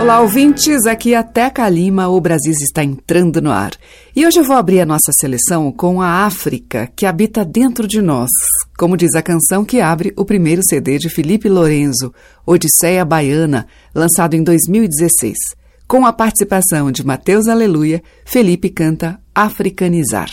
Olá, ouvintes. Aqui é Teca Lima. O Brasil está entrando no ar. E hoje eu vou abrir a nossa seleção com a África, que habita dentro de nós. Como diz a canção que abre o primeiro CD de Felipe Lorenzo, Odisseia Baiana, lançado em 2016. Com a participação de Mateus Aleluia, Felipe canta Africanizar.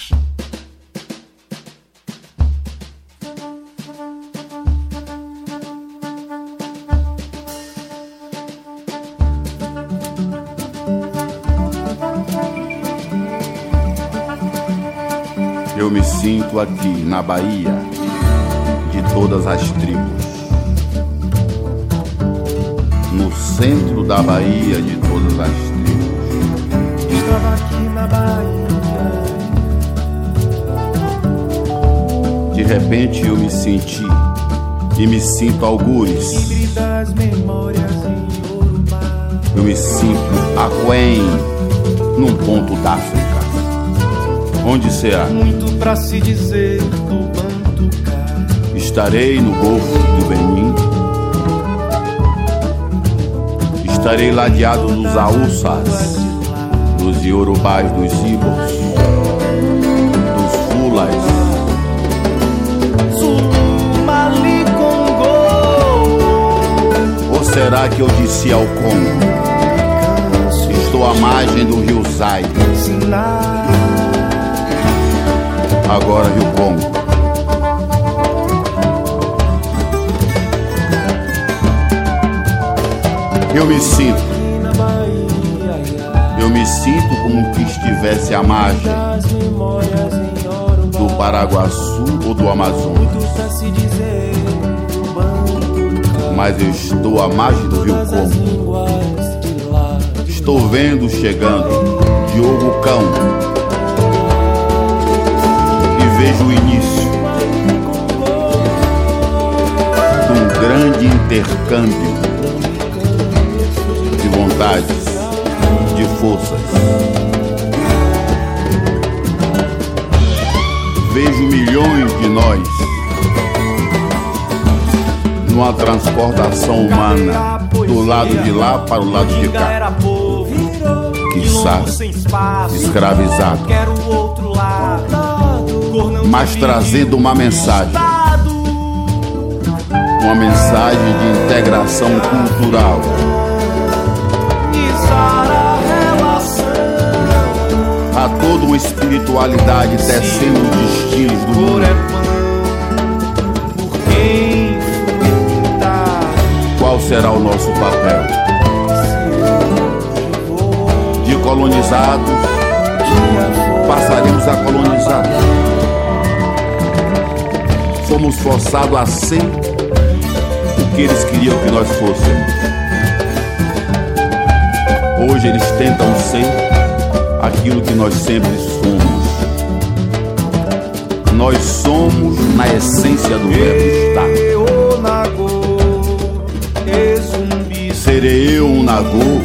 Sinto aqui na Bahia de todas as tribos. No centro da Bahia de todas as tribos. Estava aqui na Bahia. De repente eu me senti e me sinto algures. Eu me sinto aquém num ponto da África. Onde será? Muito pra se dizer do Bantucá. Estarei no Golfo do Benin. Estarei ladeado nos Aúças, nos Iorubás, dos Ibos, dos Fulas. Ou será que eu disse ao Congo? Estou à margem do rio Zai. Agora Rio Congo. Eu me sinto, eu me sinto como que estivesse à margem do Paraguaçu ou do Amazonas. Mas eu estou à margem do Rio Congo. Estou vendo chegando Diogo Cão vejo o início de um grande intercâmbio de vontades, de forças. Vejo milhões de nós numa transportação humana do lado de lá para o lado de cá. Povo, quiçá, escravizado, mas trazendo uma mensagem, uma mensagem de integração cultural, a toda uma espiritualidade tecendo os destinos do mundo. Qual será o nosso papel? De colonizados, passaremos a colonizar. Fomos forçados a ser o que eles queriam que nós fôssemos. Hoje eles tentam ser aquilo que nós sempre somos. Nós somos na essência do verbo estar. Serei eu um nagô,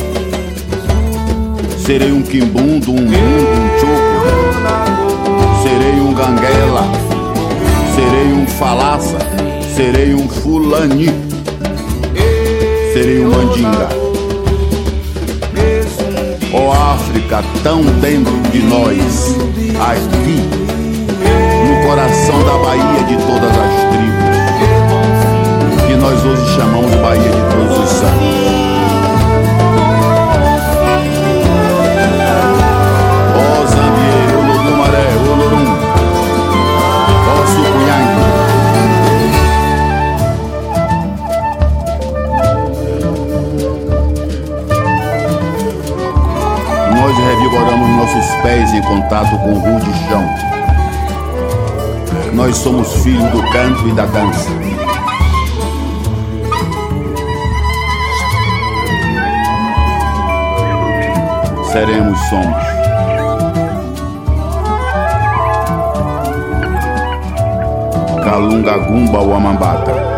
serei um quimbundo, um mundo, um choco, serei um ganguela, falaça, serei um fulani, serei um mandinga. Ó África, tão dentro de nós, aqui, no coração da Bahia de todas as tribos, que nós hoje chamamos Bahia de Todos os Santos. Nós revigoramos nossos pés em contato com o rude chão. Nós somos filhos do canto e da dança. Seremos, somos. Kalunga Gumba Wamambata.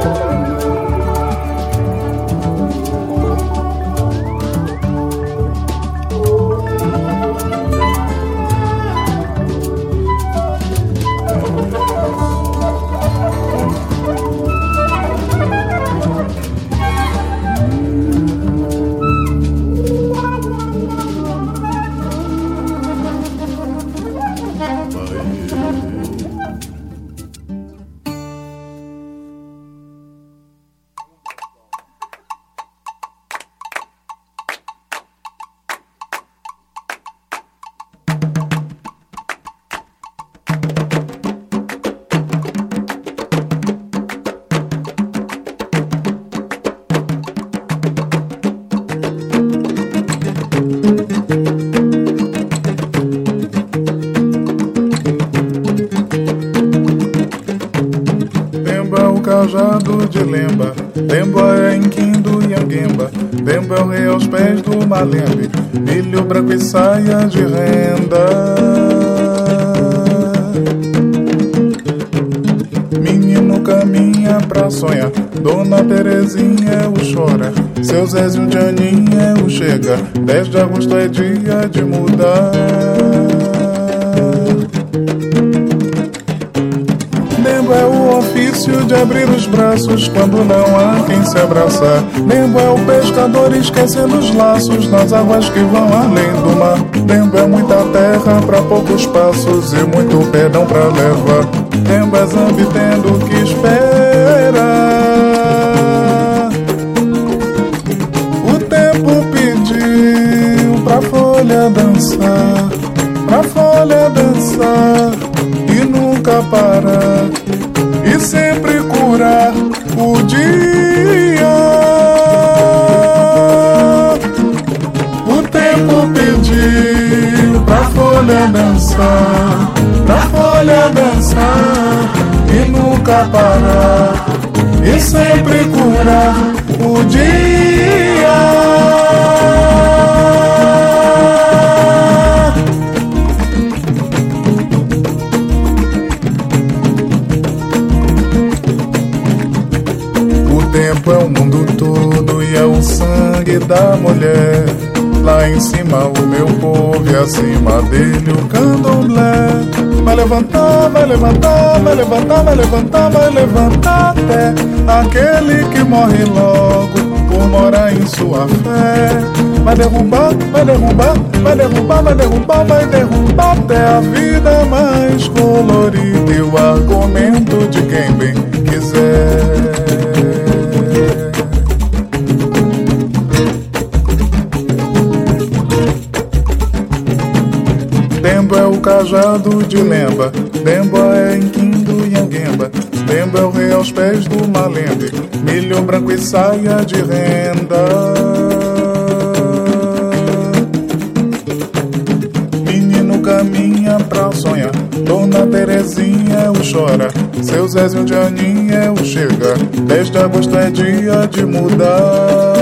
Malembe. Milho branco e saia de renda. Menino caminha pra sonhar. Dona Terezinha o chora. Seu Zézio de Aninha o chega. 10 de agosto é dia de mudar. O ofício de abrir os braços quando não há quem se abraçar. Lembo é o pescador esquecendo os laços nas águas que vão além do mar. Lembo é muita terra para poucos passos e muito perdão para levar. Lembo é zambi tendo que esperar. O tempo pediu pra folha dançar, pra folha dançar e nunca parar pra folha dançar e nunca parar e sempre curar o dia. O tempo é o mundo todo e é o sangue da mulher. Lá em cima o meu povo e acima dele o candomblé. Vai levantar, vai levantar, vai levantar, vai levantar, vai levantar até aquele que morre logo por morar em sua fé. Vai derrubar, vai derrubar, vai derrubar, vai derrubar, vai derrubar até a vida mais colorida e o argumento de quem bem quiser. Dembo o cajado de Lemba, Dembo é Inquindo e Anguemba, Dembo é o rei aos pés do Malembe, milho branco e saia de renda. Menino caminha pra sonhar, Dona Terezinha o chora, seu Zézio de Aninha o chega, 10 de agosto é dia de mudar.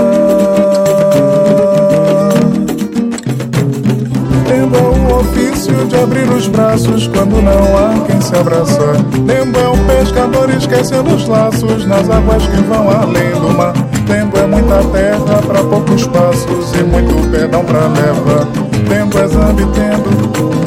Ofício de abrir os braços quando não há quem se abraçar. Tempo é o pescador esquecendo os laços nas águas que vão além do mar. Tempo é muita terra para poucos passos e muito perdão para levar. Tempo é zambi tendo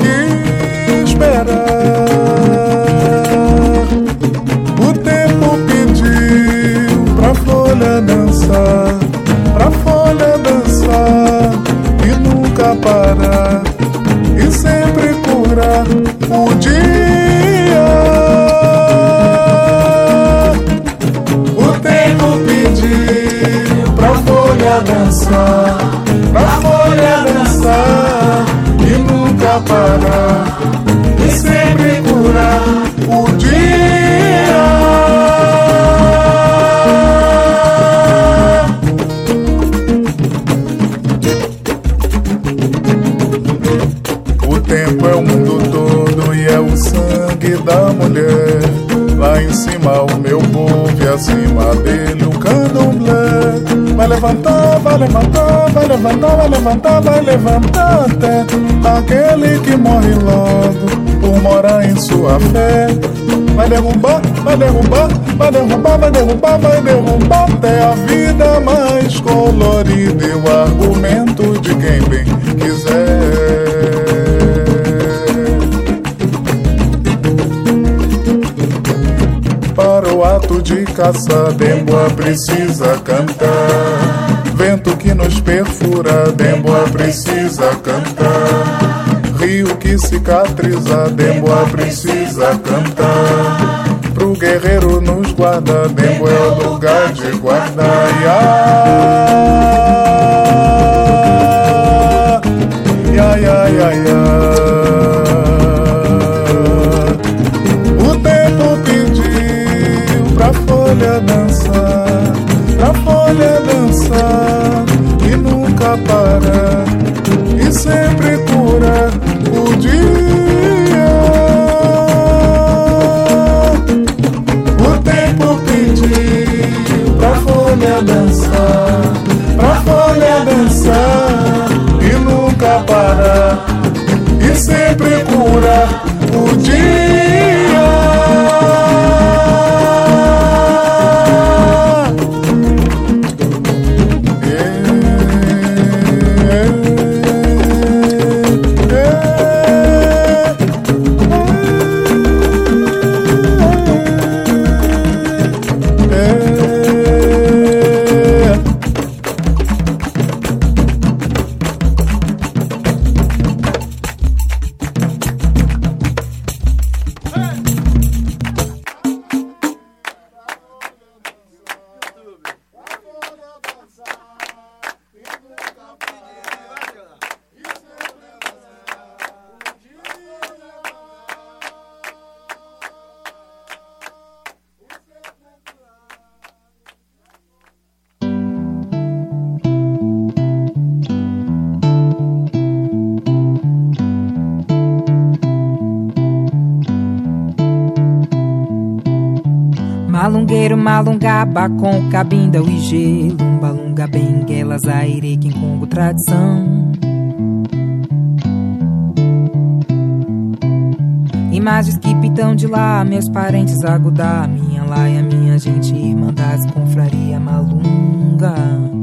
levantar, vai levantar, vai levantar até aquele que morre logo por morar em sua fé. Vai derrubar, vai derrubar, vai derrubar, vai derrubar, vai derrubar até a vida mais colorida e o argumento de quem bem quiser. Para o ato de caça, Demboa precisa cantar. Que nos perfura, Demboa precisa cantar. Rio que cicatriza, Demboa precisa cantar. Pro guerreiro nos guarda, Demboa é o lugar de guardar. Ya, ya, ya, ya. O tempo pediu pra folha dançar, pra folha dançar e sempre cura o dia. O tempo pediu pra folha dançar, pra folha dançar e nunca parar e sempre cura malungaba com cabinda e gelo Balunga, benguela, zaire, congo tradição. Imagens que pitam de lá, meus parentes agudar Minha laia, minha gente, irmandades, confraria malunga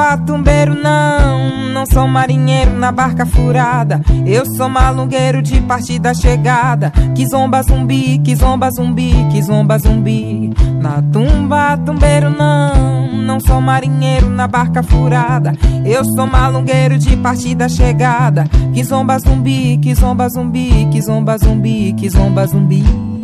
Na tumba, tumbeiro não não sou marinheiro na barca furada. Eu sou malungueiro de partida chegada. Que zomba zumbi, que zomba zumbi, que zomba zumbi. Na tumba, tumbeiro não. Não sou marinheiro na barca furada. Eu sou malungueiro de partida chegada. Que zomba zumbi, que zomba zumbi, que zomba zumbi, que zomba zumbi.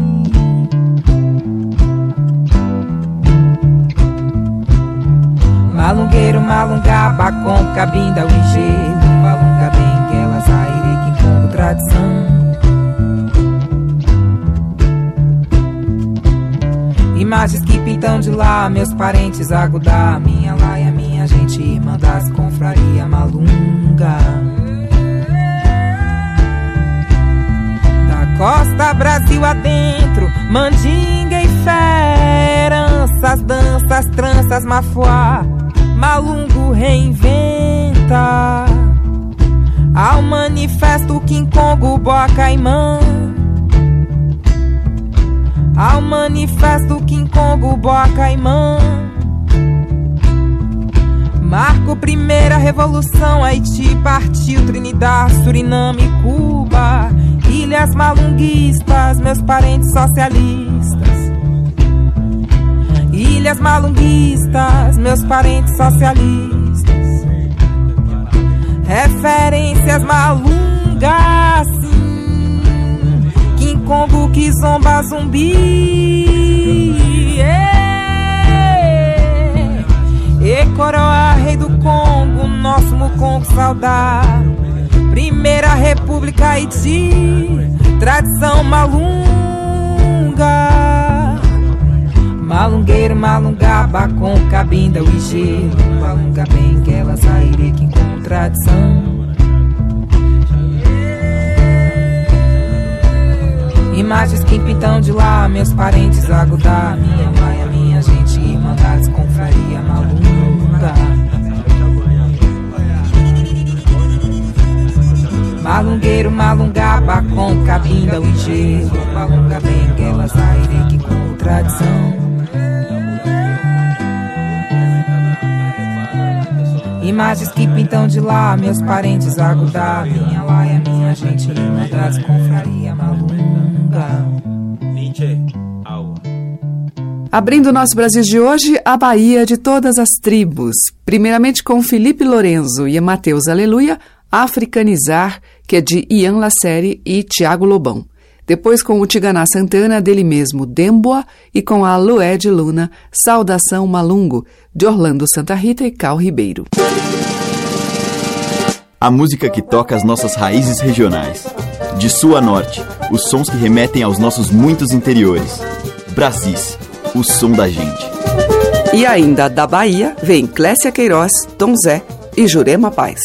Malungueiro, malungaba com cabinda, o engenho. Malunga, benguela, zaire, quimpongo, tradição. Imagens que pintam de lá, meus parentes agudar Minha laia, minha gente, irmã das confraria malunga. Da costa Brasil adentro, mandinga e fé. Danças, tranças, mafuá Malungo reinventa. Ao manifesto King Boa Caimã ao manifesto King Boa Caimã Marco primeira revolução Haiti partiu Trinidad, Suriname, Cuba. Ilhas malunguistas, meus parentes socialistas Ilhas malunguistas, meus parentes socialistas. Referências malungas, sim. King Kongo, Kizomba, Zumbi. E Coroa, rei do Congo, nosso Mucongo saudade. Primeira República Haiti, tradição malunga. Malungueiro, malungaba com cabinda, o IG. Malunga bem que ela sairei que com tradição. Imagens que pintam de lá, meus parentes agudar. Minha mãe, a minha gente, irmandades, confraria malunga. Malungueiro, malungaba com cabinda, o IG. Malunga bem que ela sairei que com Imagens que pintam de lá, meus parentes agudar. Minha laia, minha gente, das confraria malunga. Abrindo o nosso Brasil de hoje, a Bahia de todas as tribos. Primeiramente com Felipe Lorenzo e Mateus Aleluia, Africanizar, que é de Ian Lacere e Tiago Lobão. Depois com o Tiganá Santana, dele mesmo, Demboa, e com a Lué de Luna, Saudação Malungo, de Orlando Santa Rita e Cal Ribeiro. A música que toca as nossas raízes regionais. De sul a norte, os sons que remetem aos nossos muitos interiores. Brasis, o som da gente. E ainda da Bahia, vem Clécia Queiroz, Tom Zé e Jurema Paz.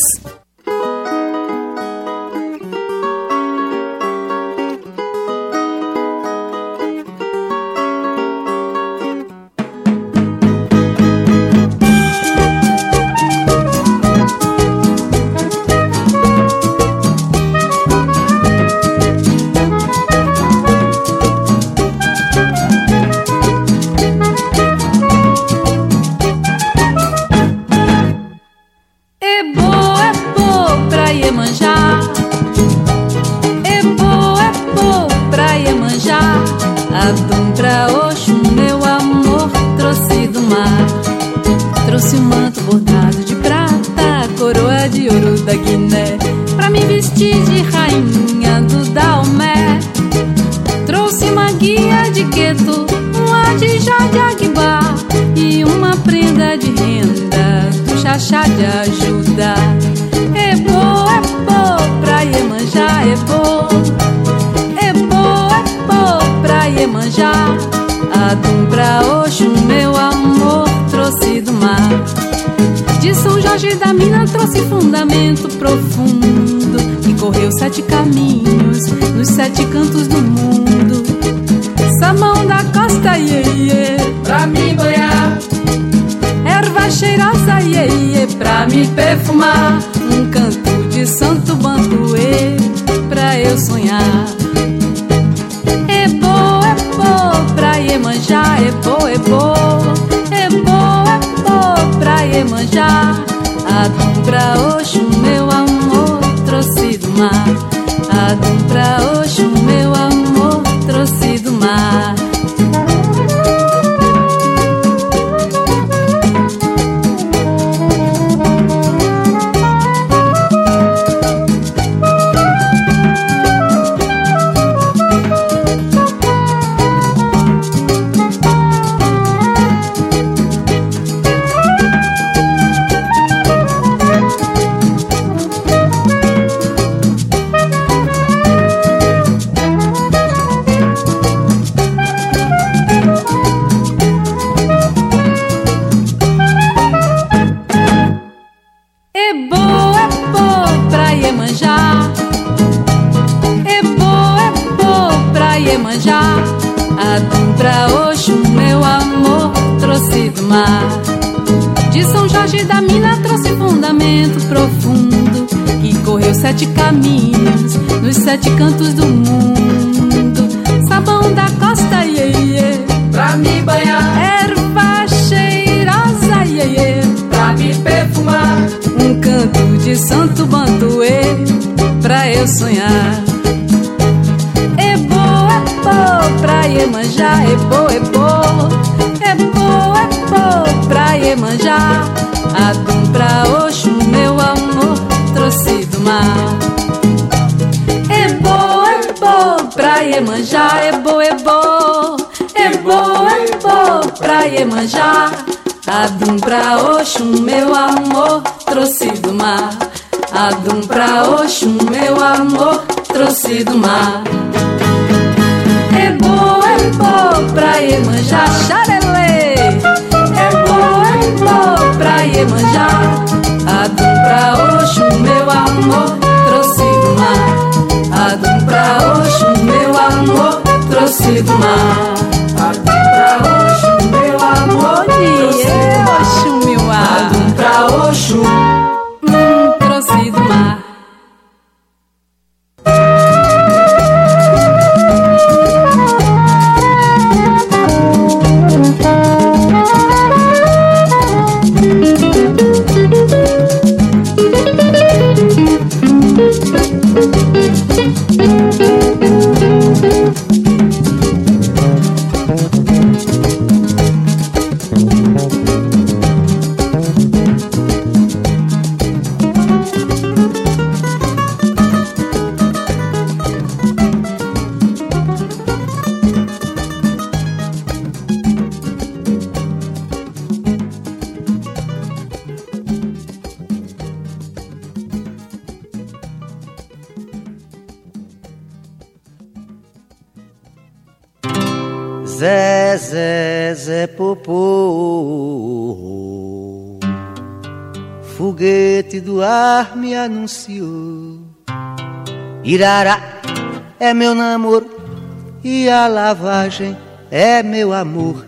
Iemanjá. Adum pra Oxum, meu amor, trouxe do mar. Adum pra Oxum, meu amor, trouxe do mar. É bom, é bom pra Iemanjá, xarelê. É bom, é pra Iemanjá. Adum pra Oxum, meu amor, trouxe do mar. Adum pra Oxum, meu amor, trouxe do mar. Me anunciou. Irará é meu namoro e a lavagem é meu amor.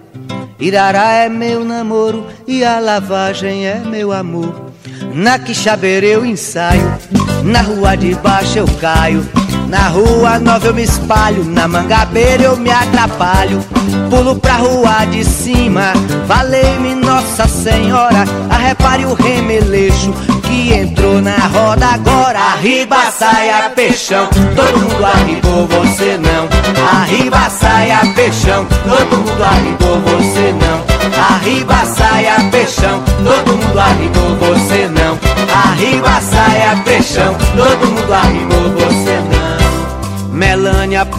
Irará é meu namoro e a lavagem é meu amor. Na Quixabeira eu ensaio, na rua de baixo eu caio. Na rua nova eu me espalho, na mangabeira eu me atrapalho. Pulo pra rua de cima, valei-me Nossa Senhora. Arrepare o remeleixo que entrou na roda agora. Arriba, saia, peixão, todo mundo arribou, você não. Arriba, saia, peixão, todo mundo arribou, você não. Arriba, saia, peixão, todo mundo arribou, você não. Arriba, saia, peixão, todo mundo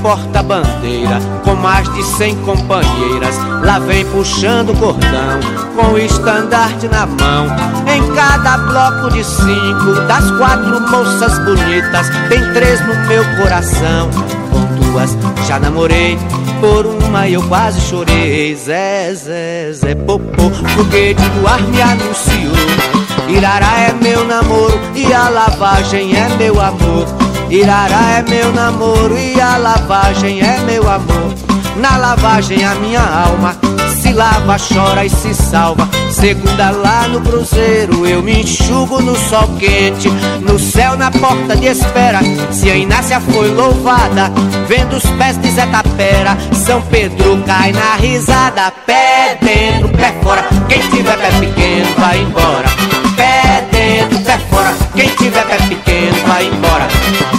porta-bandeira, com mais de cem companheiras. Lá vem puxando o cordão, com o estandarte na mão. Em cada bloco de cinco, das quatro moças bonitas, tem três no meu coração. Com duas já namorei, por uma eu quase chorei. Zé, Zé, Zé, popô, foguete do ar me anunciou. Irará é meu namoro e a lavagem é meu amor. Irará é meu namoro e a lavagem é meu amor. Na lavagem a minha alma se lava, chora e se salva. Segunda lá no cruzeiro, eu me enxugo no sol quente. No céu, na porta de espera, se a Inácia foi louvada, vendo os pés de Zé Tapera, São Pedro cai na risada. Pé dentro, pé fora, quem tiver pé pequeno vai embora. Pé dentro, pé fora, quem tiver pé pequeno vai embora.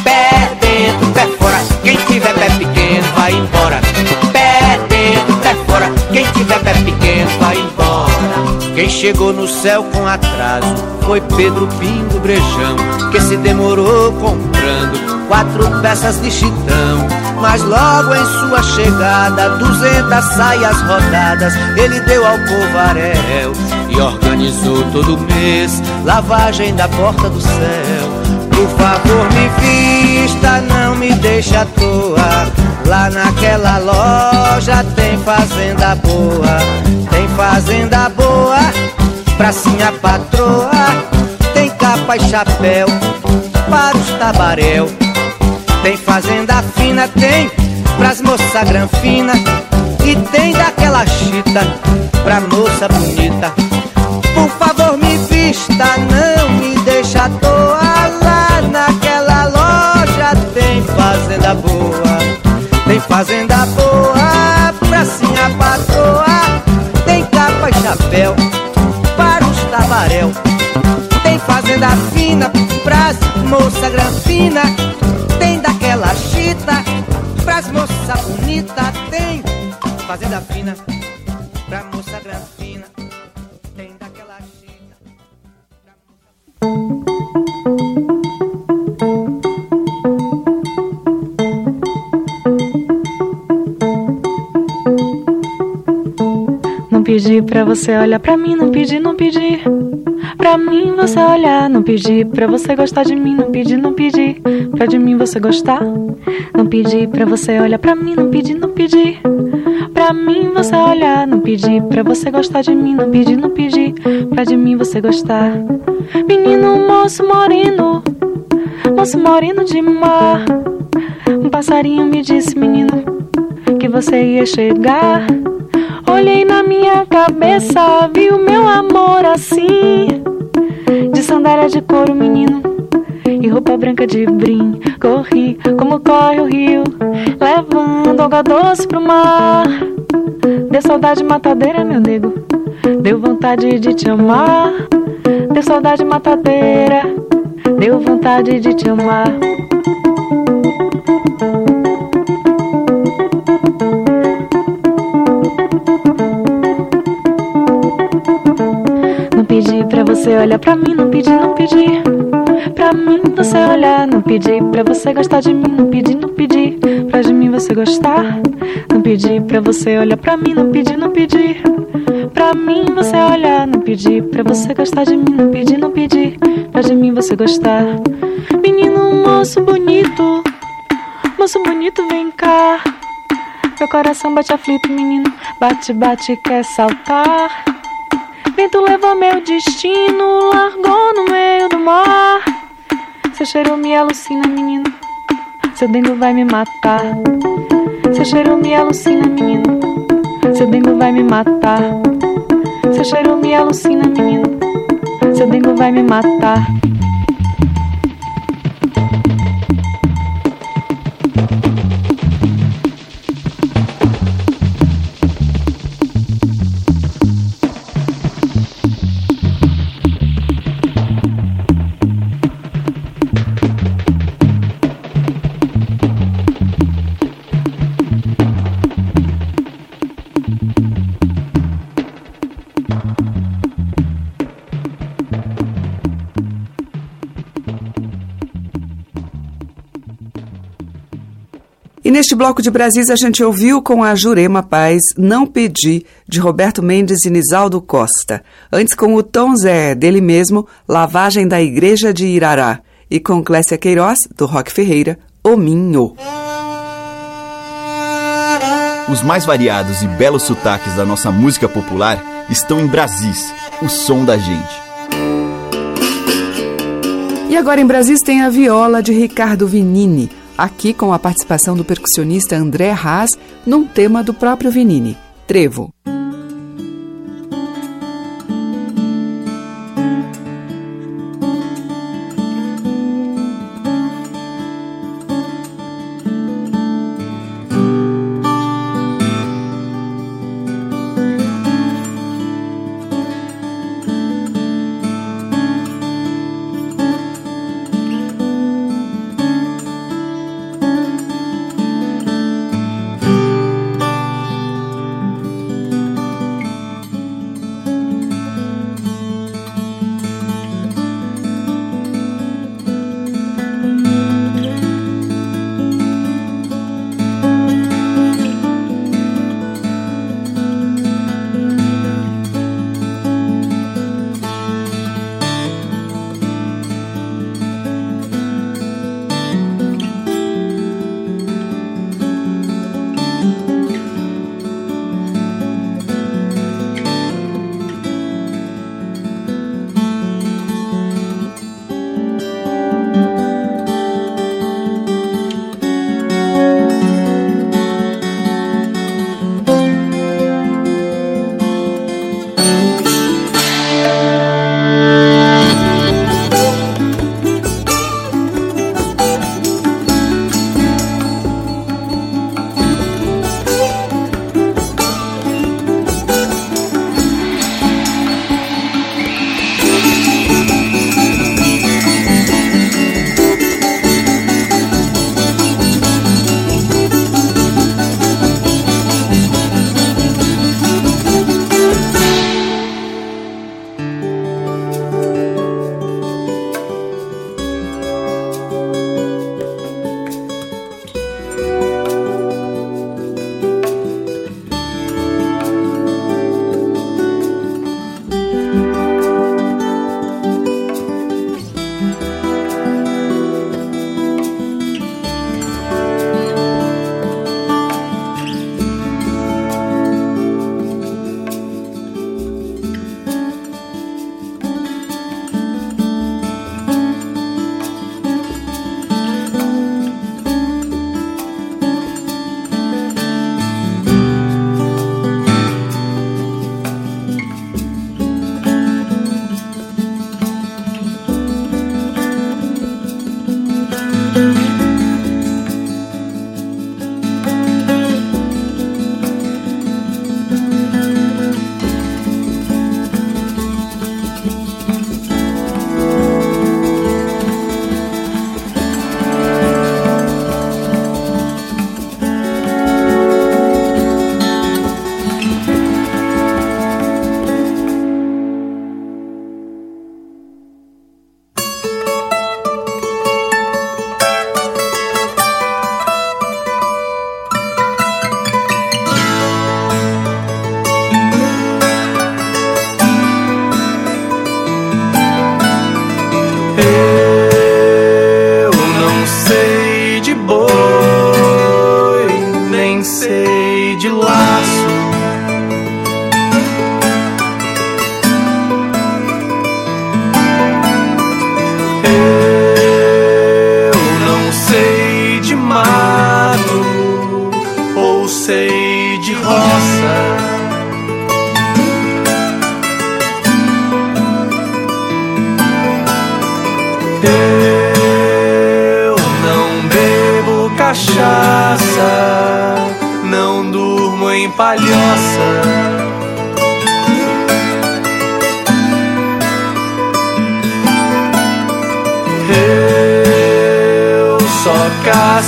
Vai embora. Pé dentro, pé fora, quem tiver pé pequeno vai embora. Quem chegou no céu com atraso foi Pedro Pingo Brejão, que se demorou comprando quatro peças de chitão. Mas logo em sua chegada, duzentas saias rodadas, ele deu ao povaréu e organizou todo mês lavagem da porta do céu. Por favor, me vista, não me deixa à toa. Lá naquela loja tem fazenda boa, tem fazenda boa, pracinha patroa, tem capa e chapéu para os tabaréu. Tem fazenda fina, tem pras moça granfina e tem daquela chita pra moça bonita. Por favor, me vista, não me deixa à moça granfina, tem daquela chita pras moça bonita, tem fazenda fina pra moça granfina, tem daquela chita. Não pedi pra você olhar pra mim, não pedi, não pedi. Pra mim você olhar, não pedi pra você gostar de mim, não pedi, não pedi. Pra de mim você gostar. Não pedi pra você olhar pra mim, não pedi, não pedi. Pra mim você olhar, não pedi pra você gostar de mim, não pedi, não pedi. Pra de mim você gostar. Menino, moço moreno, moço moreno de mar. Um passarinho me disse, menino, que você ia chegar. Olhei na minha cabeça, vi o meu amor assim. Sandália de couro, menino, e roupa branca de brim. Corri como corre o rio, levando água doce pro mar. Deu saudade matadeira, meu nego, deu vontade de te amar. Deu saudade matadeira, deu vontade de te amar. Você olhar pra mim, não pedi, não pedi. Pra mim você olhar, não pedi pra você gostar de mim, não pedi, não pedi. Pra de mim você gostar. Não pedi pra você olhar pra mim, não pedi, não pedi. Pra mim você olhar, não pedi pra você gostar de mim, não pedi, não pedi. Pra de mim você gostar. Menino, moço bonito, moço bonito, vem cá. Meu coração bate aflito, menino, bate, bate, quer saltar. Vento levou meu destino, largou no meio do mar. Seu cheiro me alucina, menino. Seu dengo vai me matar. Seu cheiro me alucina, menino. Seu dengo vai me matar. Seu cheiro me alucina, menino. Seu dengo vai me matar. Neste bloco de Brasis a gente ouviu com a Jurema Paz Não Pedi, de Roberto Mendes e Nisaldo Costa. Antes com o Tom Zé, dele mesmo, Lavagem da Igreja de Irará. E com Clécia Queiroz, do Rock Ferreira, O Minho. Os mais variados e belos sotaques da nossa música popular estão em Brasis, o som da gente. E agora em Brasis tem a viola de Ricardo Vinini aqui com a participação do percussionista André Haas num tema do próprio Vinini, Trevo.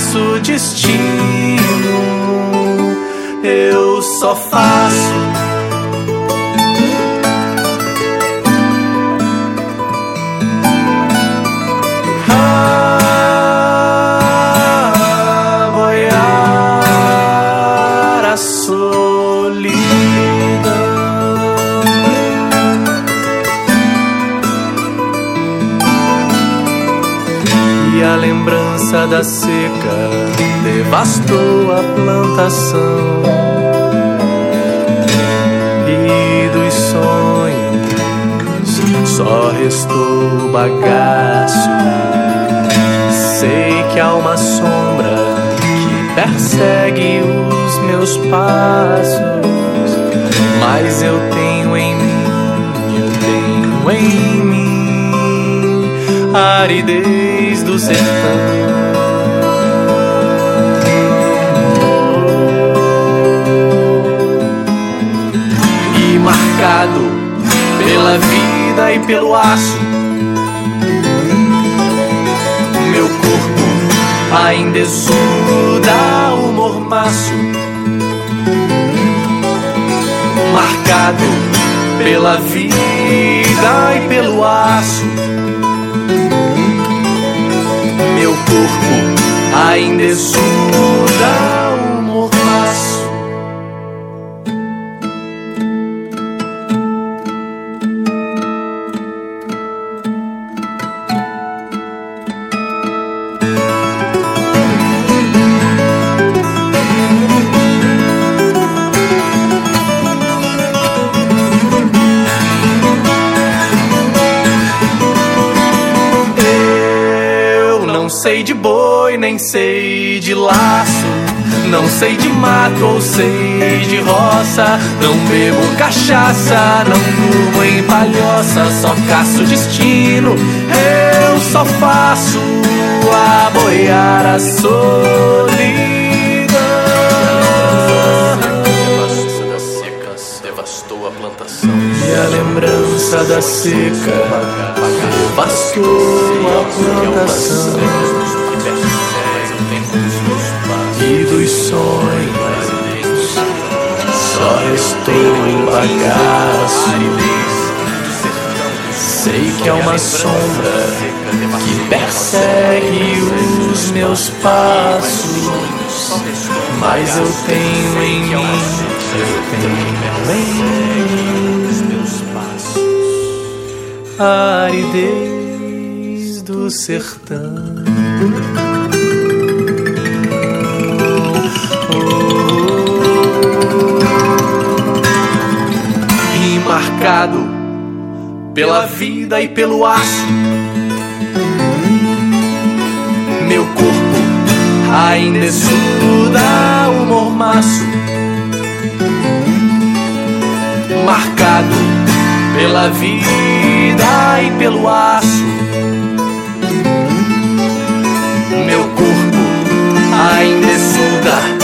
nosso destino. Eu só faço. Aboiar a solidão. E a lembrança da seca devastou a plantação e dos sonhos só restou bagaço. Sei que há uma sombra que persegue os meus passos, mas eu tenho em mim, eu tenho em mim a aridez do sertão. Marcado pela vida e pelo aço. Meu corpo ainda exuda o mormaço. Marcado pela vida e pelo aço. Meu corpo ainda exuda sei de boi, nem sei de laço. Não sei de mato ou sei de roça. Não bebo cachaça, não durmo em palhoça. Só caço destino, eu só faço a boiar a solidão. devastou a plantação. E a lembrança da seca devastou a plantação. E dos sonhos só restou em bagaço. Sei que há uma sombra que persegue os meus passos, mas eu tenho em mim, eu tenho em mim a aridez do sertão. E marcado pela vida e pelo aço. Meu corpo ainda exuda o mormaço. Marcado pela vida e pelo aço. Meu corpo ainda exuda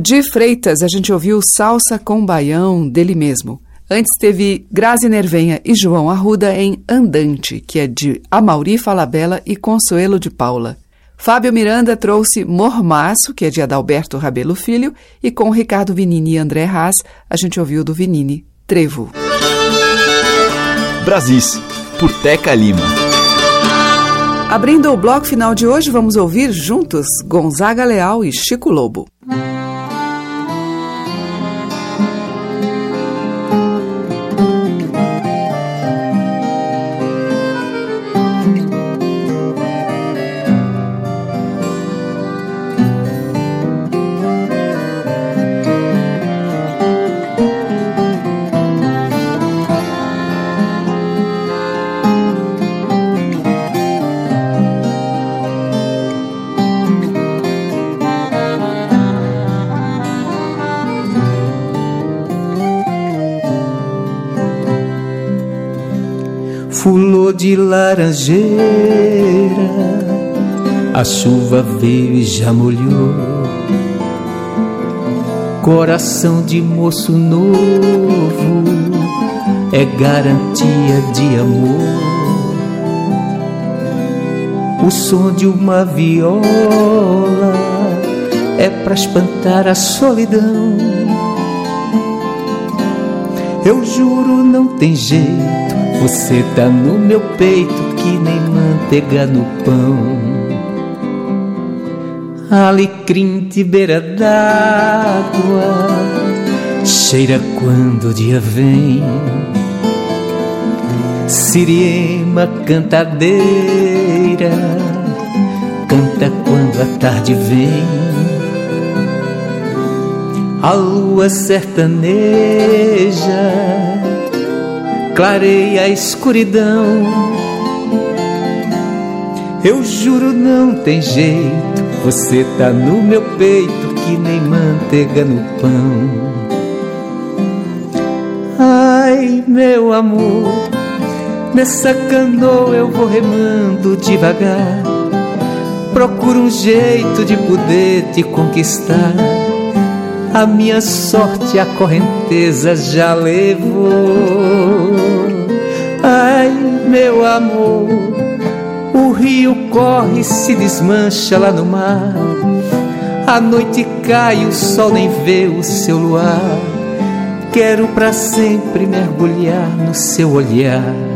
Di Freitas, a gente ouviu Salsa com Baião dele mesmo. Antes teve Grazi Nervenha e João Arruda em Andante, que é de Amauri Falabella e Consuelo de Paula. Fábio Miranda trouxe Mormaço, que é de Adalberto Rabelo Filho, e com Ricardo Vinini e André Haas, a gente ouviu do Vinini Trevo. Brasis, por Teca Lima. Abrindo o bloco final de hoje, vamos ouvir juntos Gonzaga Leal e Chico Lobo. De laranjeira, a chuva veio e já molhou. Coração de moço novo é garantia de amor. O som de uma viola é pra espantar a solidão. Eu juro, não tem jeito. Você tá no meu peito que nem manteiga no pão. Alecrim de beira d'água, cheira quando o dia vem. Siriema cantadeira, canta quando a tarde vem. A lua sertaneja clareia a escuridão. Eu juro, não tem jeito, você tá no meu peito que nem manteiga no pão. Ai, meu amor, nessa canoa eu vou remando devagar. Procuro um jeito de poder te conquistar. A minha sorte a correnteza já levou. Ai, meu amor, o rio corre e se desmancha lá no mar. A noite cai, o sol nem vê o seu luar. Quero para sempre mergulhar no seu olhar.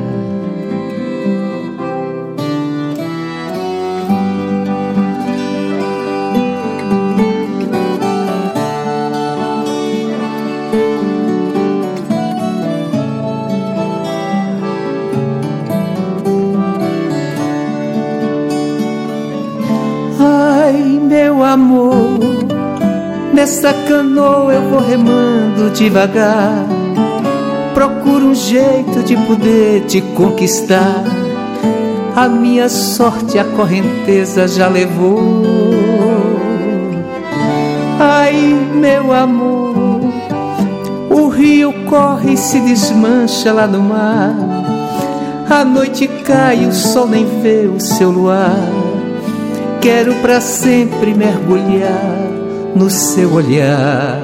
Nessa canoa eu vou remando devagar. Procuro um jeito de poder te conquistar. A minha sorte a correnteza já levou. Ai, meu amor, o rio corre e se desmancha lá no mar. A noite cai, o sol nem vê o seu luar. Quero para sempre mergulhar no seu olhar.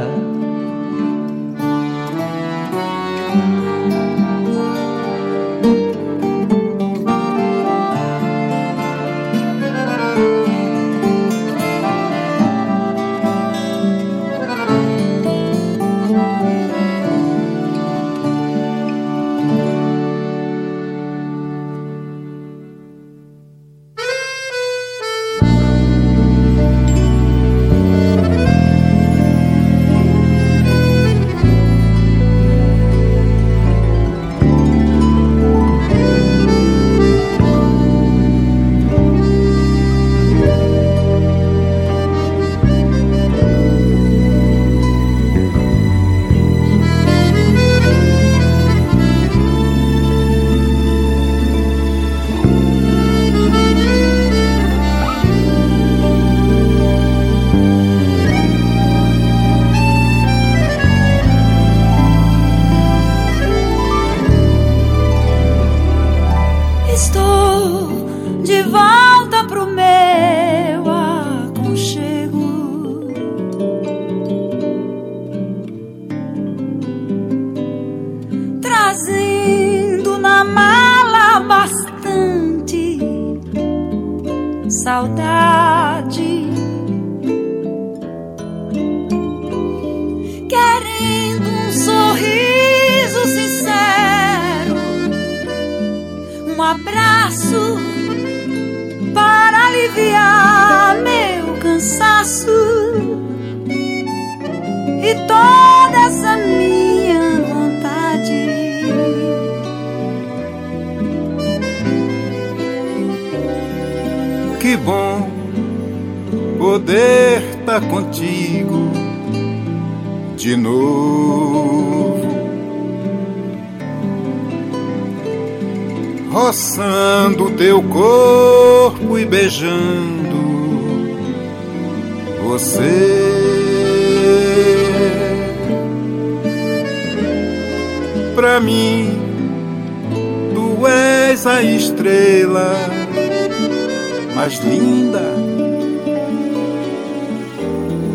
abraço para aliviar meu cansaço e toda essa minha vontade. Que bom poder estar tá contigo de novo. roçando teu corpo e beijando você. Pra mim, tu és a estrela mais linda.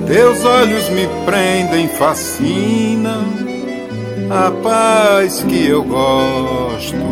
Teus olhos me prendem, fascinam a paz que eu gosto.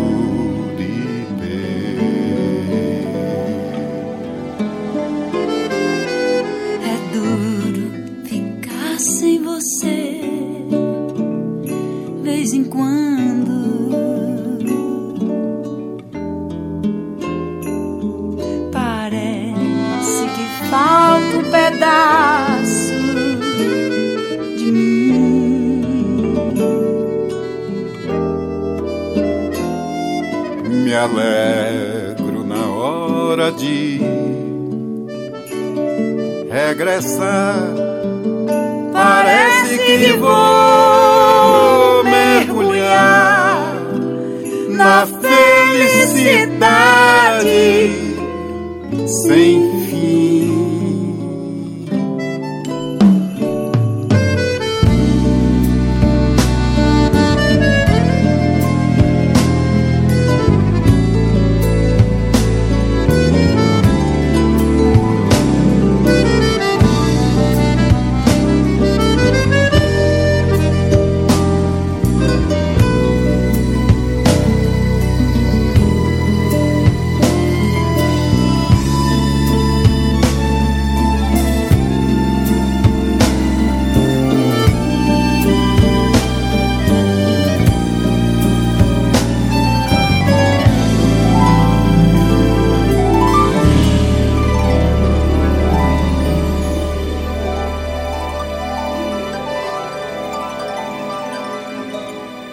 Felicidade sem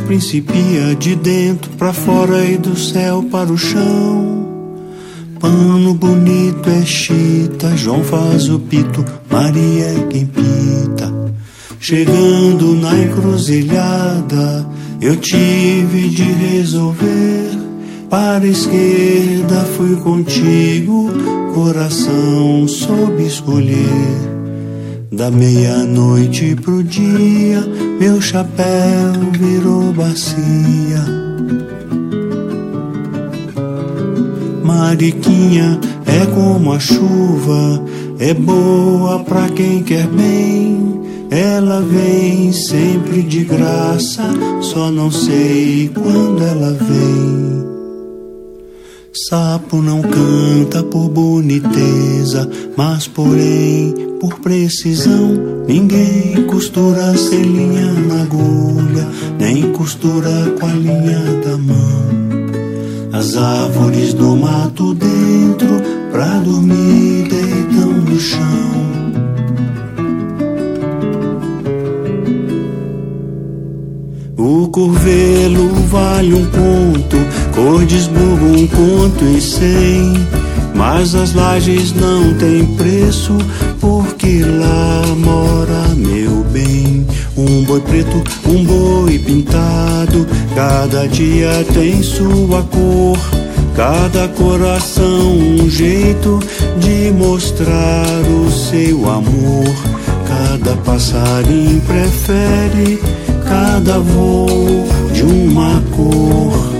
Principia de dentro para fora e do céu para o chão. Pano bonito é chita, João faz o pito, Maria é quem pita. Chegando na encruzilhada, eu tive de resolver. Para a esquerda fui contigo, coração soube escolher. Da meia-noite pro dia, meu chapéu virou bacia. Mariquinha é como a chuva, é boa pra quem quer bem. Ela vem sempre de graça, só não sei quando ela vem. Sapo não canta por boniteza, mas porém por precisão. Ninguém costura sem linha na agulha, nem costura com a linha da mão. As árvores do mato dentro, pra dormir, deitam no chão. O curvelo vale um conto, cor de esburro um conto e cem. Mas as lajes não têm preço, porque lá mora meu bem. Um boi preto, um boi pintado, cada dia tem sua cor. Cada coração um jeito de mostrar o seu amor. Cada passarinho prefere cada voo de uma cor.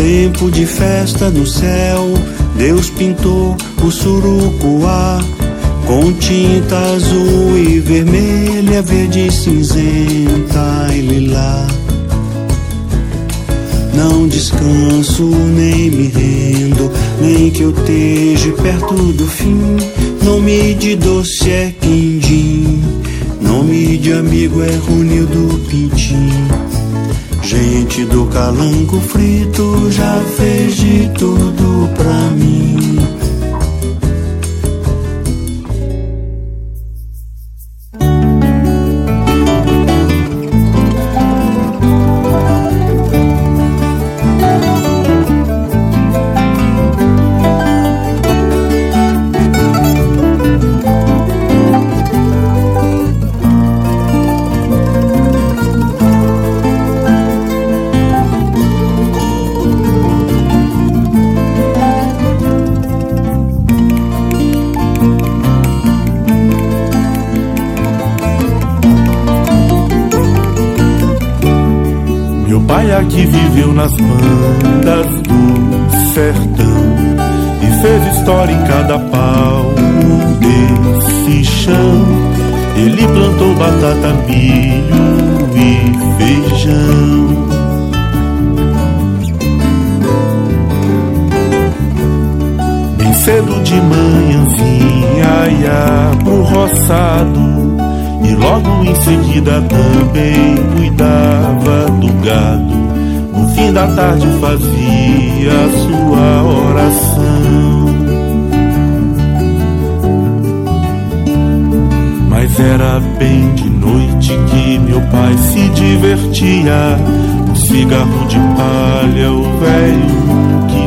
tempo de festa no céu, Deus pintou o surucuá com tinta azul e vermelha, verde, cinzenta e lilá. Não descanso, nem me rendo, nem que eu esteja perto do fim. Nome de doce é quindim, nome de amigo é Runildo Pintim. Gente do calango frito já fez de tudo pra mim. Nas bandas do sertão e fez história em cada palmo desse chão. Ele plantou batata, milho e feijão. Bem cedo de manhãzinha ia pro roçado e logo em seguida também cuidava do gado. Fim da tarde fazia sua oração. Mas era bem de noite que meu pai se divertia. Um cigarro de palha, o velho que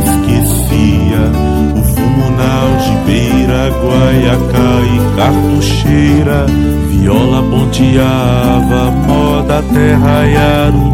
guaiacá e cartucheira. Viola ponteava, moda até raiar o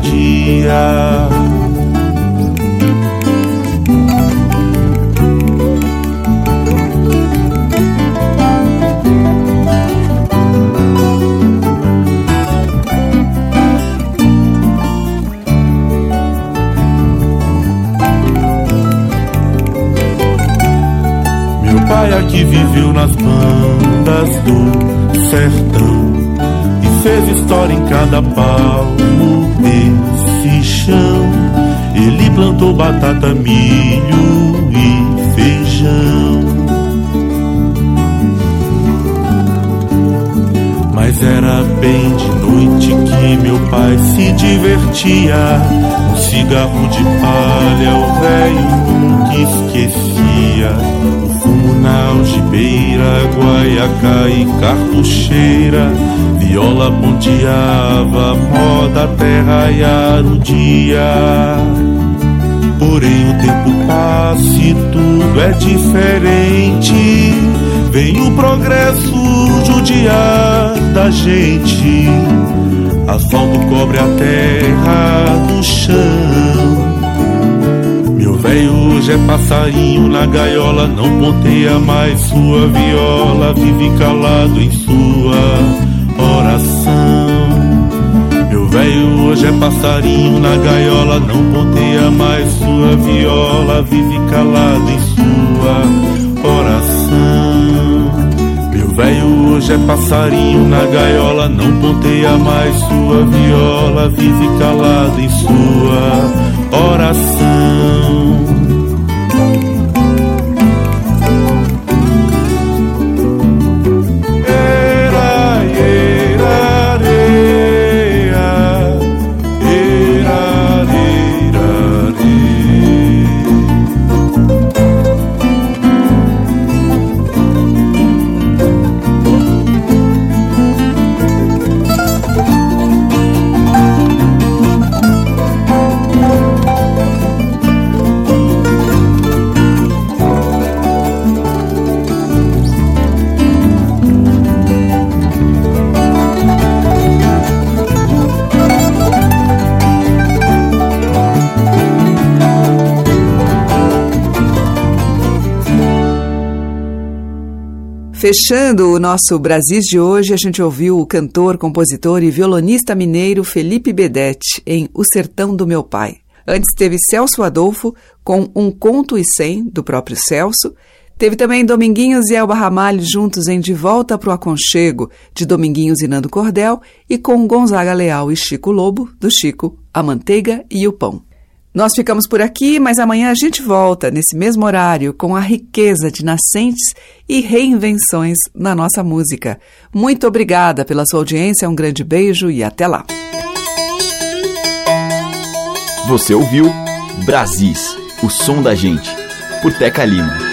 pai aqui viveu nas bandas do sertão e fez história em cada palmo desse chão. Ele plantou batata, milho e feijão. Mas era bem de noite que meu pai se divertia. Um cigarro de palha, o velho que esquecia. Na algibeira, guaiacá e cartucheira. Viola ponteava, moda até raiar o dia. Porém o tempo passa e tudo é diferente. Vem o progresso judiar da gente. Asfalto cobre a terra do chão. Velho hoje é passarinho na gaiola, não ponteia mais sua viola, vive calado em sua oração. Meu velho hoje é passarinho na gaiola, não ponteia mais sua viola, vive calado em sua oração. Meu velho hoje é passarinho na gaiola, não ponteia mais sua viola, vive calado em sua oração. Oração. Fechando o nosso Brasis de hoje, a gente ouviu o cantor, compositor e violonista mineiro Felipe Bedete em O Sertão do Meu Pai. Antes teve Celso Adolfo com Um Conto e Cem, do próprio Celso. Teve também Dominguinhos e Elba Ramalho juntos em De Volta pro Aconchego, de Dominguinhos e Nando Cordel, e com Gonzaga Leal e Chico Lobo, do Chico, A Manteiga e o Pão. Nós ficamos por aqui, mas amanhã a gente volta, nesse mesmo horário, com a riqueza de nascentes e reinvenções na nossa música. Muito obrigada pela sua audiência, um grande beijo e até lá. Você ouviu Brasis, o som da gente, por Teca Lima.